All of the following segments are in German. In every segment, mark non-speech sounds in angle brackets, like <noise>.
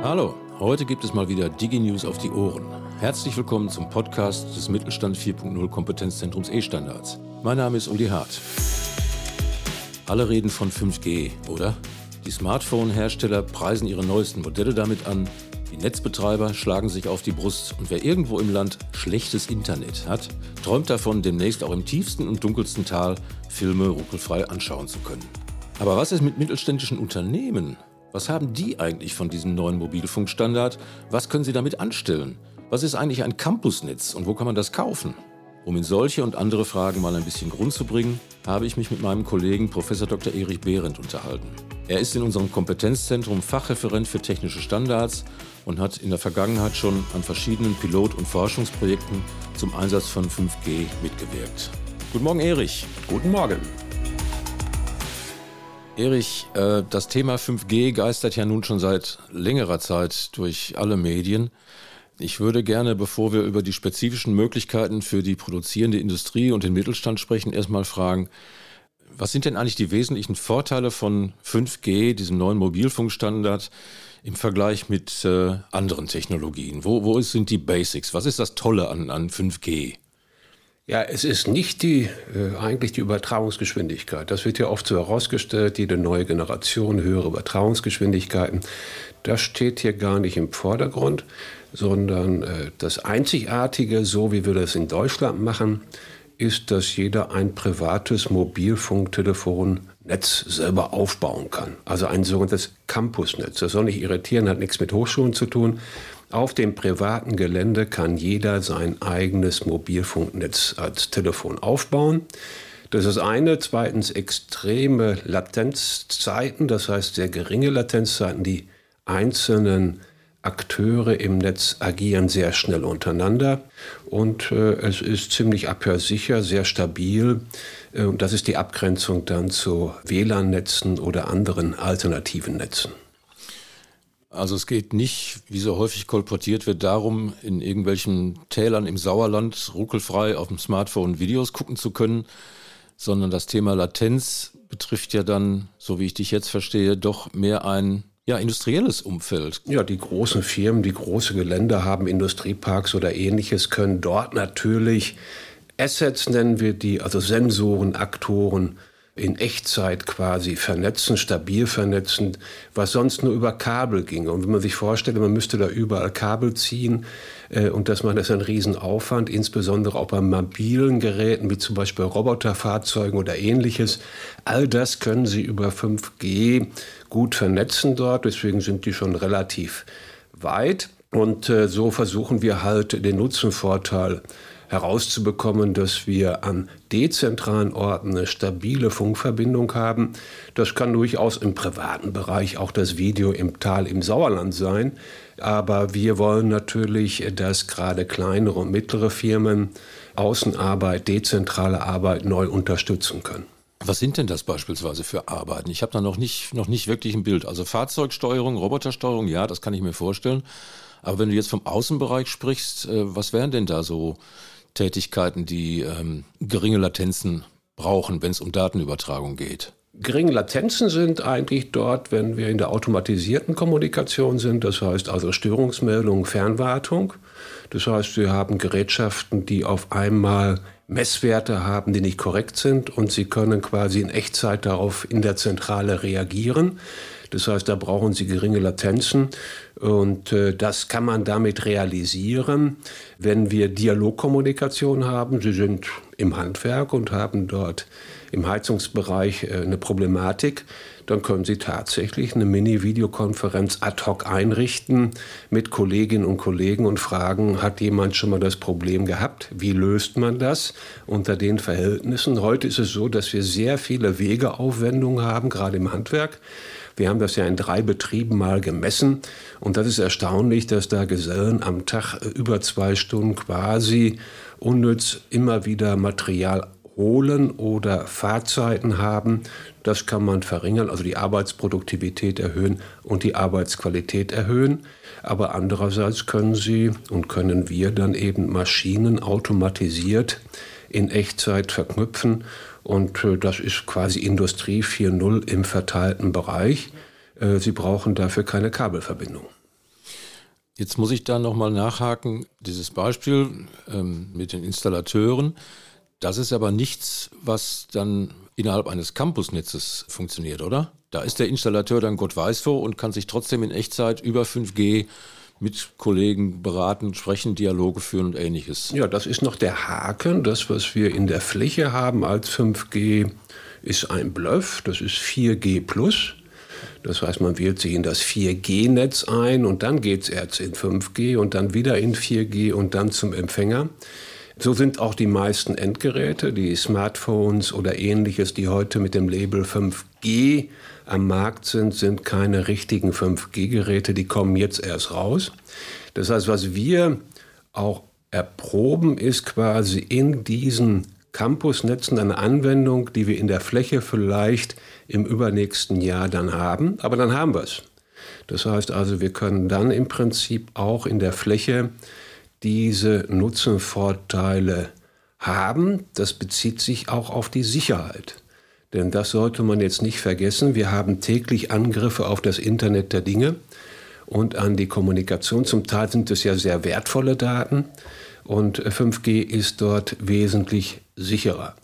Hallo, heute gibt es mal wieder DigiNews auf die Ohren. Herzlich willkommen zum Podcast des Mittelstand 4.0 Kompetenzzentrums E-Standards. Mein Name ist Uli Hart. Alle reden von 5G, oder? Die Smartphone-Hersteller preisen ihre neuesten Modelle damit an. Die Netzbetreiber schlagen sich auf die Brust und wer irgendwo im Land schlechtes Internet hat, träumt davon, demnächst auch im tiefsten und dunkelsten Tal Filme ruckelfrei anschauen zu können. Aber was ist mit mittelständischen Unternehmen? Was haben die eigentlich von diesem neuen Mobilfunkstandard? Was können sie damit anstellen? Was ist eigentlich ein Campusnetz und wo kann man das kaufen? Um in solche und andere Fragen mal ein bisschen Grund zu bringen, habe ich mich mit meinem Kollegen Prof. Dr. Erich Behrendt unterhalten. Er ist in unserem Kompetenzzentrum Fachreferent für technische Standards und hat in der Vergangenheit schon an verschiedenen Pilot- und Forschungsprojekten zum Einsatz von 5G mitgewirkt. Guten Morgen, Erich. Guten Morgen. Erich, äh, das Thema 5G geistert ja nun schon seit längerer Zeit durch alle Medien. Ich würde gerne, bevor wir über die spezifischen Möglichkeiten für die produzierende Industrie und den Mittelstand sprechen, erstmal fragen, was sind denn eigentlich die wesentlichen Vorteile von 5G, diesem neuen Mobilfunkstandard, im Vergleich mit äh, anderen Technologien? Wo, wo sind die Basics? Was ist das Tolle an, an 5G? Ja, es ist nicht die, äh, eigentlich die Übertragungsgeschwindigkeit. Das wird ja oft so herausgestellt, jede neue Generation, höhere Übertragungsgeschwindigkeiten. Das steht hier gar nicht im Vordergrund, sondern äh, das Einzigartige, so wie wir das in Deutschland machen, ist, dass jeder ein privates Mobilfunktelefonnetz selber aufbauen kann. Also ein sogenanntes Campusnetz. Das soll nicht irritieren, hat nichts mit Hochschulen zu tun. Auf dem privaten Gelände kann jeder sein eigenes Mobilfunknetz als Telefon aufbauen. Das ist eine. Zweitens extreme Latenzzeiten, das heißt sehr geringe Latenzzeiten. Die einzelnen Akteure im Netz agieren sehr schnell untereinander und äh, es ist ziemlich abhörsicher, sehr stabil. Äh, das ist die Abgrenzung dann zu WLAN-Netzen oder anderen alternativen Netzen. Also es geht nicht, wie so häufig kolportiert wird, darum, in irgendwelchen Tälern im Sauerland ruckelfrei auf dem Smartphone Videos gucken zu können, sondern das Thema Latenz betrifft ja dann, so wie ich dich jetzt verstehe, doch mehr ein ja, industrielles Umfeld. Ja, die großen Firmen, die große Gelände haben, Industrieparks oder ähnliches, können dort natürlich Assets nennen wir die, also Sensoren, Aktoren, in Echtzeit quasi vernetzen, stabil vernetzen, was sonst nur über Kabel ging. Und wenn man sich vorstellt, man müsste da überall Kabel ziehen äh, und das macht das ein Riesenaufwand, insbesondere auch bei mobilen Geräten wie zum Beispiel Roboterfahrzeugen oder ähnliches. All das können Sie über 5G gut vernetzen dort, deswegen sind die schon relativ weit. Und äh, so versuchen wir halt den Nutzenvorteil herauszubekommen, dass wir an dezentralen Orten eine stabile Funkverbindung haben. Das kann durchaus im privaten Bereich auch das Video im Tal im Sauerland sein. Aber wir wollen natürlich, dass gerade kleinere und mittlere Firmen Außenarbeit, dezentrale Arbeit neu unterstützen können. Was sind denn das beispielsweise für Arbeiten? Ich habe da noch nicht, noch nicht wirklich ein Bild. Also Fahrzeugsteuerung, Robotersteuerung, ja, das kann ich mir vorstellen. Aber wenn du jetzt vom Außenbereich sprichst, äh, was wären denn da so Tätigkeiten, die ähm, geringe Latenzen brauchen, wenn es um Datenübertragung geht? Geringe Latenzen sind eigentlich dort, wenn wir in der automatisierten Kommunikation sind, das heißt also Störungsmeldungen, Fernwartung. Das heißt, wir haben Gerätschaften, die auf einmal Messwerte haben, die nicht korrekt sind und sie können quasi in Echtzeit darauf in der Zentrale reagieren. Das heißt, da brauchen Sie geringe Latenzen und äh, das kann man damit realisieren, wenn wir Dialogkommunikation haben. Sie sind im Handwerk und haben dort im Heizungsbereich äh, eine Problematik, dann können Sie tatsächlich eine Mini-Videokonferenz ad hoc einrichten mit Kolleginnen und Kollegen und fragen, hat jemand schon mal das Problem gehabt? Wie löst man das unter den Verhältnissen? Heute ist es so, dass wir sehr viele Wegeaufwendungen haben, gerade im Handwerk. Wir haben das ja in drei Betrieben mal gemessen und das ist erstaunlich, dass da Gesellen am Tag über zwei Stunden quasi unnütz immer wieder Material holen oder Fahrzeiten haben. Das kann man verringern, also die Arbeitsproduktivität erhöhen und die Arbeitsqualität erhöhen. Aber andererseits können Sie und können wir dann eben Maschinen automatisiert in Echtzeit verknüpfen und äh, das ist quasi Industrie 4.0 im verteilten Bereich. Äh, Sie brauchen dafür keine Kabelverbindung. Jetzt muss ich da nochmal nachhaken. Dieses Beispiel ähm, mit den Installateuren, das ist aber nichts, was dann innerhalb eines Campusnetzes funktioniert, oder? Da ist der Installateur dann Gott weiß wo und kann sich trotzdem in Echtzeit über 5G mit Kollegen beraten, sprechen, Dialoge führen und ähnliches. Ja, das ist noch der Haken. Das, was wir in der Fläche haben als 5G, ist ein Bluff. Das ist 4G plus. Das heißt, man wählt sich in das 4G-Netz ein und dann geht es erst in 5G und dann wieder in 4G und dann zum Empfänger. So sind auch die meisten Endgeräte, die Smartphones oder ähnliches, die heute mit dem Label 5G am Markt sind, sind keine richtigen 5G-Geräte, die kommen jetzt erst raus. Das heißt, was wir auch erproben, ist quasi in diesen Campusnetzen eine Anwendung, die wir in der Fläche vielleicht im übernächsten Jahr dann haben, aber dann haben wir es. Das heißt also, wir können dann im Prinzip auch in der Fläche diese Nutzenvorteile haben. Das bezieht sich auch auf die Sicherheit. Denn das sollte man jetzt nicht vergessen. Wir haben täglich Angriffe auf das Internet der Dinge und an die Kommunikation. Zum Teil sind es ja sehr wertvolle Daten und 5G ist dort wesentlich sicherer.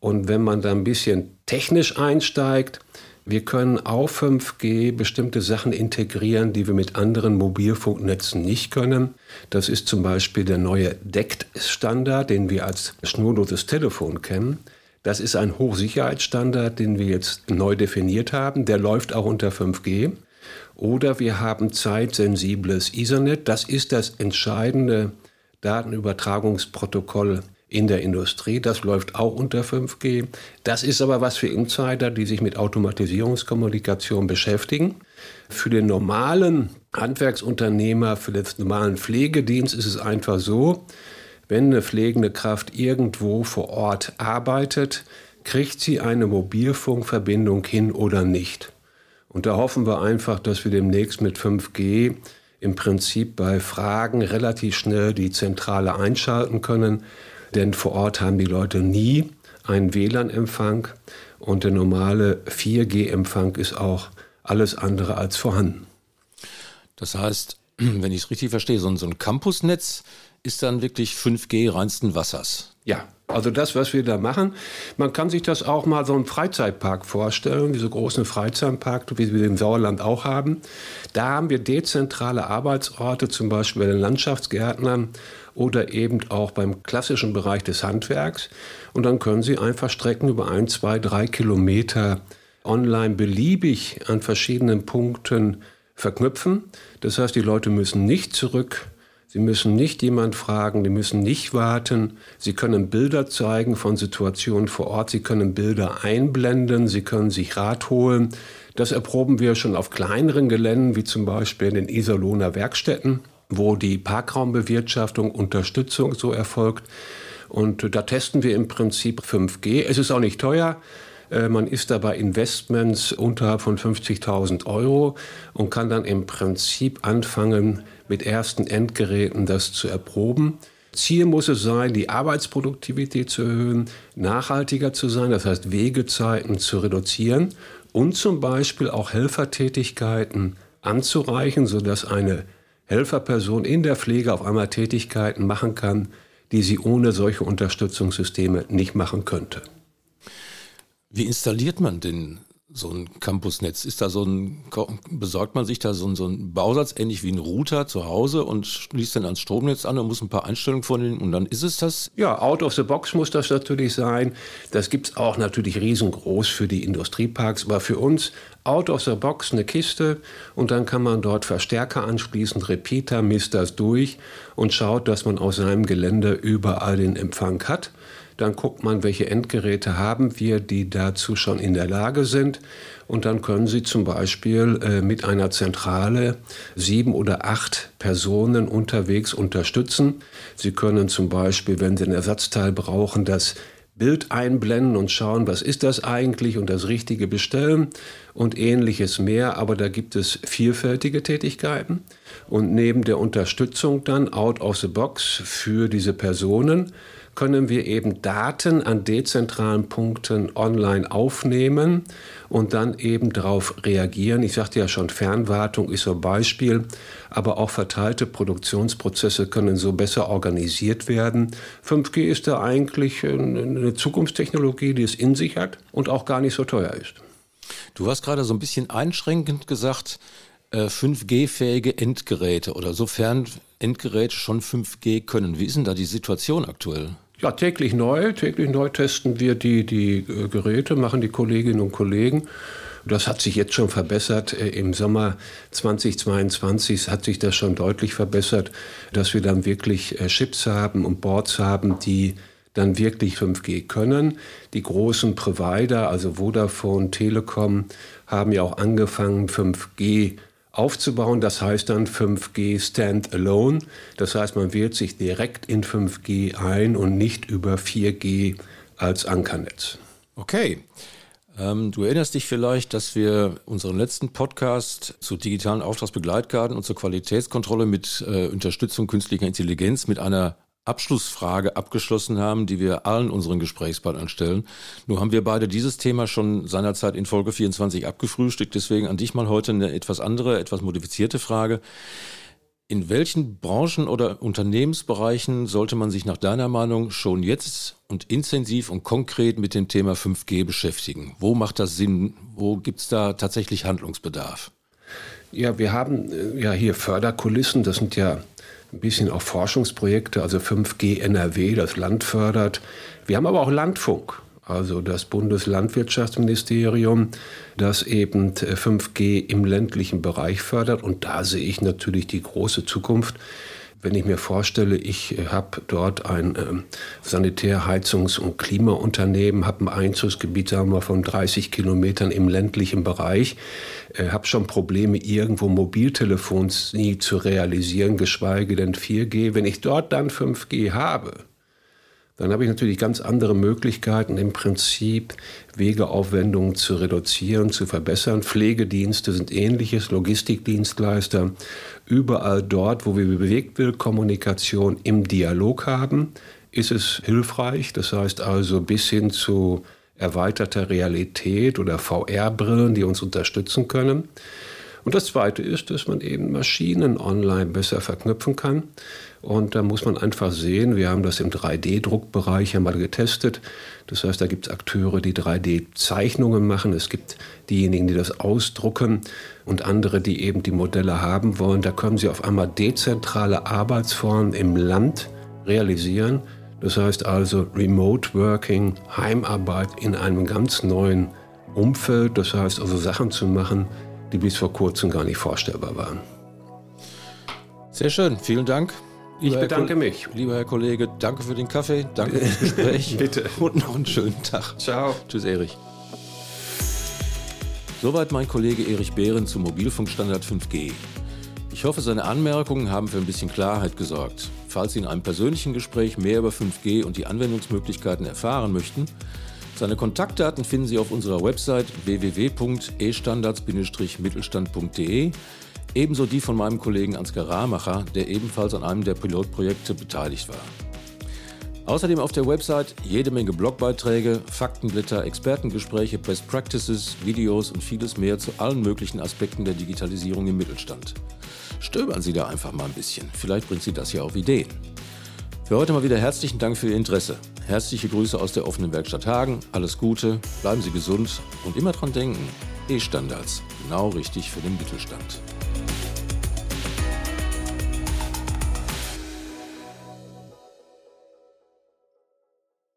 Und wenn man da ein bisschen technisch einsteigt, wir können auf 5G bestimmte Sachen integrieren, die wir mit anderen Mobilfunknetzen nicht können. Das ist zum Beispiel der neue DECT-Standard, den wir als schnurloses Telefon kennen. Das ist ein Hochsicherheitsstandard, den wir jetzt neu definiert haben. Der läuft auch unter 5G. Oder wir haben zeitsensibles Ethernet. Das ist das entscheidende Datenübertragungsprotokoll in der Industrie. Das läuft auch unter 5G. Das ist aber was für Insider, die sich mit Automatisierungskommunikation beschäftigen. Für den normalen Handwerksunternehmer, für den normalen Pflegedienst ist es einfach so, wenn eine pflegende Kraft irgendwo vor Ort arbeitet, kriegt sie eine Mobilfunkverbindung hin oder nicht. Und da hoffen wir einfach, dass wir demnächst mit 5G im Prinzip bei Fragen relativ schnell die Zentrale einschalten können, denn vor Ort haben die Leute nie einen WLAN-Empfang und der normale 4G-Empfang ist auch alles andere als vorhanden. Das heißt, <clears throat> wenn ich es richtig verstehe, so ein, Campusnetz ist dann wirklich 5G reinsten Wassers. Ja, also das, was wir da machen, man kann sich das auch mal so einen Freizeitpark vorstellen, diese großen Freizeitpark, wie wir im Sauerland auch haben. Da haben wir dezentrale Arbeitsorte, zum Beispiel bei den Landschaftsgärtnern oder eben auch beim klassischen Bereich des Handwerks. Und dann können Sie einfach Strecken über ein, zwei, drei Kilometer online beliebig an verschiedenen Punkten verknüpfen. Das heißt, die Leute müssen nicht zurück Sie müssen nicht jemand fragen, die müssen nicht warten. Sie können Bilder zeigen von Situationen vor Ort. Sie können Bilder einblenden. Sie können sich Rat holen. Das erproben wir schon auf kleineren Geländen, wie zum Beispiel in den Iserlohner Werkstätten, wo die Parkraumbewirtschaftung, Unterstützung so erfolgt. Und da testen wir im Prinzip 5G. Es ist auch nicht teuer. Äh, man ist dabei Investments unterhalb von 50.000 Euro und kann dann im Prinzip anfangen, mit ersten Endgeräten das zu erproben. Ziel muss es sein, die Arbeitsproduktivität zu erhöhen, nachhaltiger zu sein, das heißt Wegezeiten zu reduzieren und zum Beispiel auch Helfertätigkeiten anzureichen, sodass eine Helferperson in der Pflege auf einmal Tätigkeiten machen kann, die sie ohne solche Unterstützungssysteme nicht machen könnte. Wie installiert man denn so ein Campusnetz? Ist da so ein, besorgt man sich da so ein, so ein Bausatz, ähnlich wie ein Router zu Hause und schließt dann ans Stromnetz an und muss ein paar Einstellungen vornehmen und dann ist es das? Ja, out of the box muss das natürlich sein. Das gibt es auch natürlich riesengroß für die Industrieparks, aber für uns out of the box eine Kiste und dann kann man dort Verstärker anschließen, Repeater, misst das durch und schaut, dass man aus seinem Gelände überall den Empfang hat. Dann guckt man, welche Endgeräte haben wir, die dazu schon in der Lage sind. Und dann können Sie zum Beispiel äh, mit einer Zentrale sieben oder acht Personen unterwegs unterstützen. Sie können zum Beispiel, wenn Sie ein Ersatzteil brauchen, das Bild einblenden und schauen, was ist das eigentlich und das Richtige bestellen und ähnliches mehr. Aber da gibt es vielfältige Tätigkeiten. Und neben der Unterstützung dann out of the box für diese Personen können wir eben Daten an dezentralen Punkten online aufnehmen und dann eben darauf reagieren. Ich sagte ja schon, Fernwartung ist so ein Beispiel, aber auch verteilte Produktionsprozesse können so besser organisiert werden. 5G ist da eigentlich eine Zukunftstechnologie, die es in sich hat und auch gar nicht so teuer ist. Du hast gerade so ein bisschen einschränkend gesagt, 5G-fähige äh, Endgeräte oder sofern Endgeräte schon 5G können. Wie ist denn da die Situation aktuell? Ja, täglich neu. Täglich neu testen wir die, die äh, Geräte, machen die Kolleginnen und Kollegen. Das hat sich jetzt schon verbessert. Äh, Im Sommer 2022 hat sich das schon deutlich verbessert, dass wir dann wirklich Chips haben und Boards haben, die dann wirklich 5G können. Die großen Provider, also Vodafone, Telekom, haben ja auch angefangen, 5G aufzubauen. Das heißt dann 5G Standalone. Das heißt, man wählt sich direkt in 5G ein und nicht über 4G als Ankernetz. Okay. Ähm, du erinnerst dich vielleicht, dass wir unseren letzten Podcast zu digitalen Auftragsbegleitkarten und zur Qualitätskontrolle mit äh, Unterstützung künstlicher Intelligenz mit einer Abschlussfrage abgeschlossen haben, die wir allen unseren Gesprächspartnern stellen. Nur haben wir beide dieses Thema schon seinerzeit in Folge 24 abgefrühstückt. Deswegen an dich mal heute eine etwas andere, etwas modifizierte Frage. In welchen Branchen oder Unternehmensbereichen sollte man sich nach deiner Meinung schon jetzt und intensiv und konkret mit dem Thema 5G beschäftigen? Wo macht das Sinn? Wo gibt es da tatsächlich Handlungsbedarf? Ja, wir haben äh, ja hier Förderkulissen. Das sind ja ein bisschen auch Forschungsprojekte, also 5G NRW, das Land fördert. Wir haben aber auch Landfunk, also das Bundeslandwirtschaftsministerium, das eben 5G im ländlichen Bereich fördert. Und da sehe ich natürlich die große Zukunft. Wenn ich mir vorstelle, ich habe dort ein ähm, Sanitärheizungs- und Klimaunternehmen, habe ein Einzugsgebiet sagen wir, von 30 Kilometern im ländlichen Bereich, äh, habe schon Probleme, irgendwo Mobiltelefons nie zu realisieren, geschweige denn 4G. Wenn ich dort dann 5G habe, dann habe ich natürlich ganz andere Möglichkeiten, im Prinzip Wegeaufwendungen zu reduzieren, zu verbessern. Pflegedienste sind ähnliches, Logistikdienstleister. Überall dort, wo wir Bewegtbildkommunikation im Dialog haben, ist es hilfreich. Das heißt also bis hin zu erweiterter Realität oder VR-Brillen, die uns unterstützen können. Und das Zweite ist, dass man eben Maschinen online besser verknüpfen kann. Und da muss man einfach sehen, wir haben das im 3D-Druckbereich ja mal getestet. Das heißt, da gibt es Akteure, die 3D-Zeichnungen machen. Es gibt diejenigen, die das ausdrucken und andere, die eben die Modelle haben wollen. Da können sie auf einmal dezentrale Arbeitsformen im Land realisieren. Das heißt also Remote Working, Heimarbeit in einem ganz neuen Umfeld. Das heißt also Sachen zu machen, die bis vor kurzem gar nicht vorstellbar waren. Sehr schön, vielen Dank. Ich bedanke mich. Lieber Herr Kollege, danke für den Kaffee, danke fürs Gespräch. <laughs> Bitte. Und noch einen schönen Tag. Ciao. Tschüss, Erich. Soweit mein Kollege Erich Behren zum Mobilfunkstandard 5G. Ich hoffe, seine Anmerkungen haben für ein bisschen Klarheit gesorgt. Falls Sie in einem persönlichen Gespräch mehr über 5G und die Anwendungsmöglichkeiten erfahren möchten, seine Kontaktdaten finden Sie auf unserer Website www.estandards-mittelstand.de Ebenso die von meinem Kollegen Ansgar Rahmacher, der ebenfalls an einem der Pilotprojekte beteiligt war. Außerdem auf der Website jede Menge Blogbeiträge, Faktenblätter, Expertengespräche, Best Practices, Videos und vieles mehr zu allen möglichen Aspekten der Digitalisierung im Mittelstand. Stöbern Sie da einfach mal ein bisschen, vielleicht bringt Sie das ja auf Ideen. Für heute mal wieder herzlichen Dank für Ihr Interesse. Herzliche Grüße aus der offenen Werkstatt Hagen, alles Gute, bleiben Sie gesund und immer dran denken, E-Standards, genau richtig für den Mittelstand.